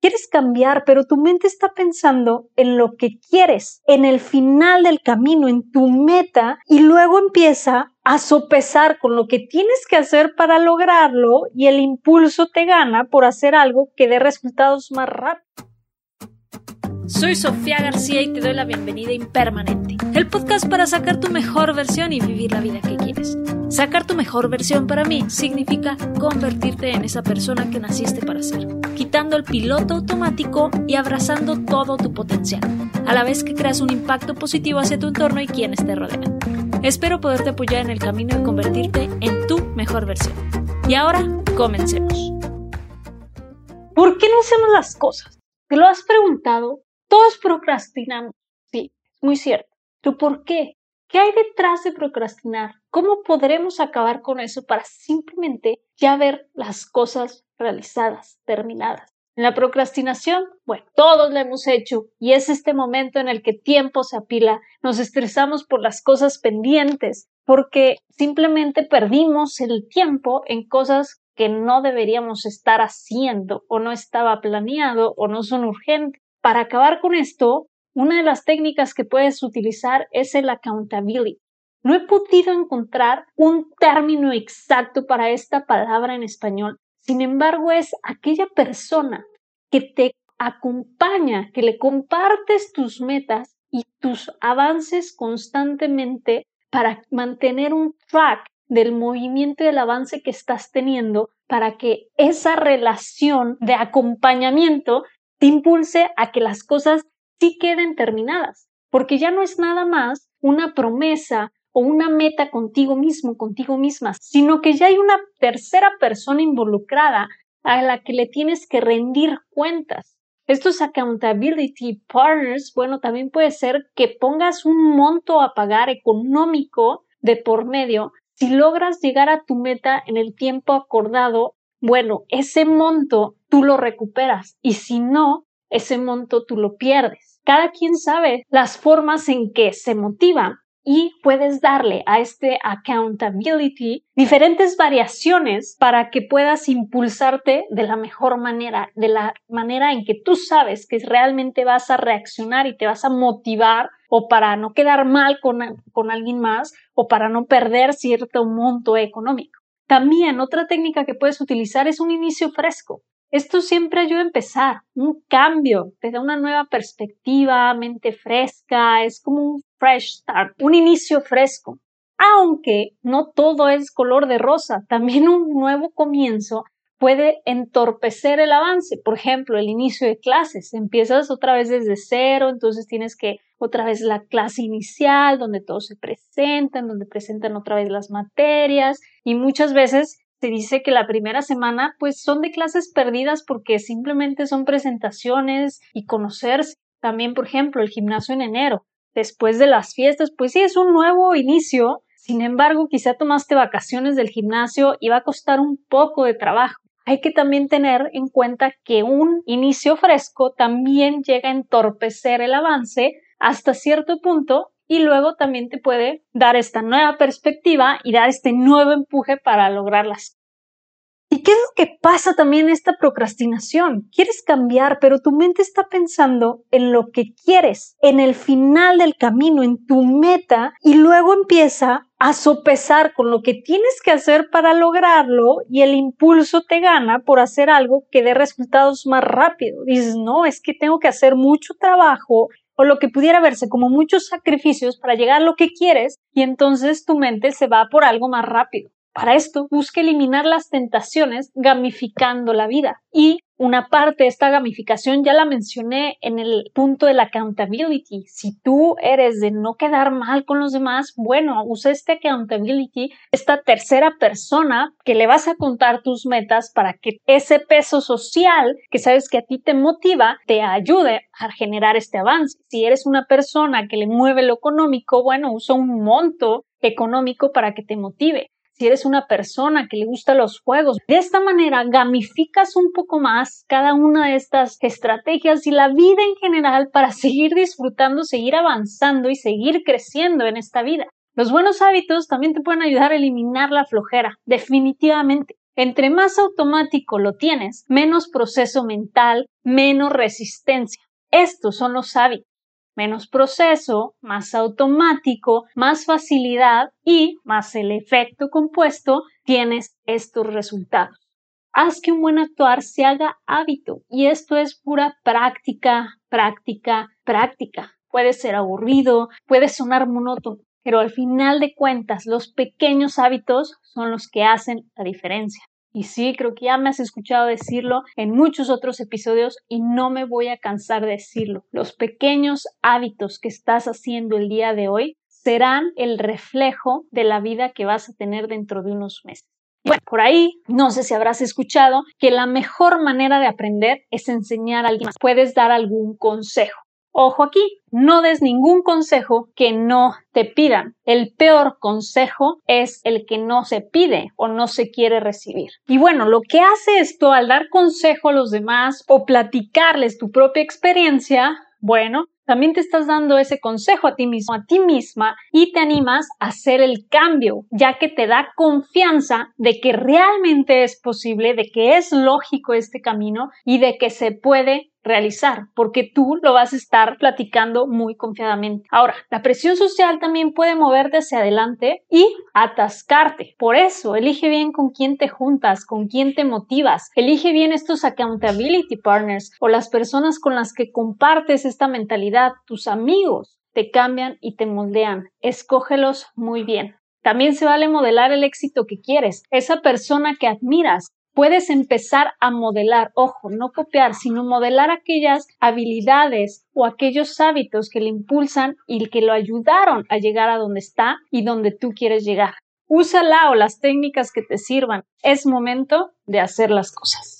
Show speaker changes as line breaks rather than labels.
Quieres cambiar, pero tu mente está pensando en lo que quieres, en el final del camino, en tu meta, y luego empieza a sopesar con lo que tienes que hacer para lograrlo y el impulso te gana por hacer algo que dé resultados más rápido.
Soy Sofía García y te doy la bienvenida Impermanente, el podcast para sacar tu mejor versión y vivir la vida que quieres. Sacar tu mejor versión para mí significa convertirte en esa persona que naciste para ser, quitando el piloto automático y abrazando todo tu potencial, a la vez que creas un impacto positivo hacia tu entorno y quienes te rodean. Espero poderte apoyar en el camino de convertirte en tu mejor versión. Y ahora, comencemos.
¿Por qué no hacemos las cosas? ¿Te lo has preguntado? Todos procrastinamos. Sí, muy cierto. ¿Tú por qué? ¿Qué hay detrás de procrastinar? ¿Cómo podremos acabar con eso para simplemente ya ver las cosas realizadas, terminadas? En la procrastinación, bueno, todos lo hemos hecho y es este momento en el que tiempo se apila, nos estresamos por las cosas pendientes, porque simplemente perdimos el tiempo en cosas que no deberíamos estar haciendo o no estaba planeado o no son urgentes. Para acabar con esto, una de las técnicas que puedes utilizar es el accountability. No he podido encontrar un término exacto para esta palabra en español. Sin embargo, es aquella persona que te acompaña, que le compartes tus metas y tus avances constantemente para mantener un track del movimiento y del avance que estás teniendo para que esa relación de acompañamiento te impulse a que las cosas sí queden terminadas, porque ya no es nada más una promesa o una meta contigo mismo, contigo misma, sino que ya hay una tercera persona involucrada a la que le tienes que rendir cuentas. Estos accountability partners, bueno, también puede ser que pongas un monto a pagar económico de por medio. Si logras llegar a tu meta en el tiempo acordado, bueno, ese monto tú lo recuperas y si no, ese monto tú lo pierdes. Cada quien sabe las formas en que se motiva y puedes darle a este accountability diferentes variaciones para que puedas impulsarte de la mejor manera, de la manera en que tú sabes que realmente vas a reaccionar y te vas a motivar o para no quedar mal con, con alguien más o para no perder cierto monto económico. También otra técnica que puedes utilizar es un inicio fresco. Esto siempre ayuda a empezar, un cambio, te da una nueva perspectiva, mente fresca, es como un fresh start, un inicio fresco. Aunque no todo es color de rosa, también un nuevo comienzo puede entorpecer el avance. Por ejemplo, el inicio de clases. Empiezas otra vez desde cero, entonces tienes que otra vez la clase inicial, donde todos se presentan, donde presentan otra vez las materias y muchas veces se dice que la primera semana pues son de clases perdidas porque simplemente son presentaciones y conocerse. También, por ejemplo, el gimnasio en enero. Después de las fiestas, pues sí, es un nuevo inicio. Sin embargo, quizá tomaste vacaciones del gimnasio y va a costar un poco de trabajo hay que también tener en cuenta que un inicio fresco también llega a entorpecer el avance hasta cierto punto y luego también te puede dar esta nueva perspectiva y dar este nuevo empuje para lograr las ¿Y qué es lo que pasa también en esta procrastinación? Quieres cambiar, pero tu mente está pensando en lo que quieres, en el final del camino, en tu meta, y luego empieza a sopesar con lo que tienes que hacer para lograrlo y el impulso te gana por hacer algo que dé resultados más rápido. Dices, no, es que tengo que hacer mucho trabajo o lo que pudiera verse como muchos sacrificios para llegar a lo que quieres y entonces tu mente se va por algo más rápido. Para esto, busca eliminar las tentaciones gamificando la vida. Y una parte de esta gamificación ya la mencioné en el punto de la accountability. Si tú eres de no quedar mal con los demás, bueno, usa este accountability, esta tercera persona que le vas a contar tus metas para que ese peso social que sabes que a ti te motiva te ayude a generar este avance. Si eres una persona que le mueve lo económico, bueno, usa un monto económico para que te motive si eres una persona que le gusta los juegos. De esta manera gamificas un poco más cada una de estas estrategias y la vida en general para seguir disfrutando, seguir avanzando y seguir creciendo en esta vida. Los buenos hábitos también te pueden ayudar a eliminar la flojera, definitivamente. Entre más automático lo tienes, menos proceso mental, menos resistencia. Estos son los hábitos. Menos proceso, más automático, más facilidad y más el efecto compuesto, tienes estos resultados. Haz que un buen actuar se haga hábito y esto es pura práctica, práctica, práctica. Puede ser aburrido, puede sonar monótono, pero al final de cuentas los pequeños hábitos son los que hacen la diferencia. Y sí, creo que ya me has escuchado decirlo en muchos otros episodios y no me voy a cansar de decirlo. Los pequeños hábitos que estás haciendo el día de hoy serán el reflejo de la vida que vas a tener dentro de unos meses. Bueno, por ahí, no sé si habrás escuchado que la mejor manera de aprender es enseñar a alguien más. Puedes dar algún consejo. Ojo aquí, no des ningún consejo que no te pidan. El peor consejo es el que no se pide o no se quiere recibir. Y bueno, lo que hace esto al dar consejo a los demás o platicarles tu propia experiencia, bueno, también te estás dando ese consejo a ti mismo, a ti misma y te animas a hacer el cambio, ya que te da confianza de que realmente es posible, de que es lógico este camino y de que se puede realizar, porque tú lo vas a estar platicando muy confiadamente. Ahora, la presión social también puede moverte hacia adelante y atascarte. Por eso, elige bien con quién te juntas, con quién te motivas. Elige bien estos accountability partners o las personas con las que compartes esta mentalidad, tus amigos te cambian y te moldean. Escógelos muy bien. También se vale modelar el éxito que quieres, esa persona que admiras, puedes empezar a modelar, ojo, no copiar, sino modelar aquellas habilidades o aquellos hábitos que le impulsan y que lo ayudaron a llegar a donde está y donde tú quieres llegar. Úsala o las técnicas que te sirvan. Es momento de hacer las cosas.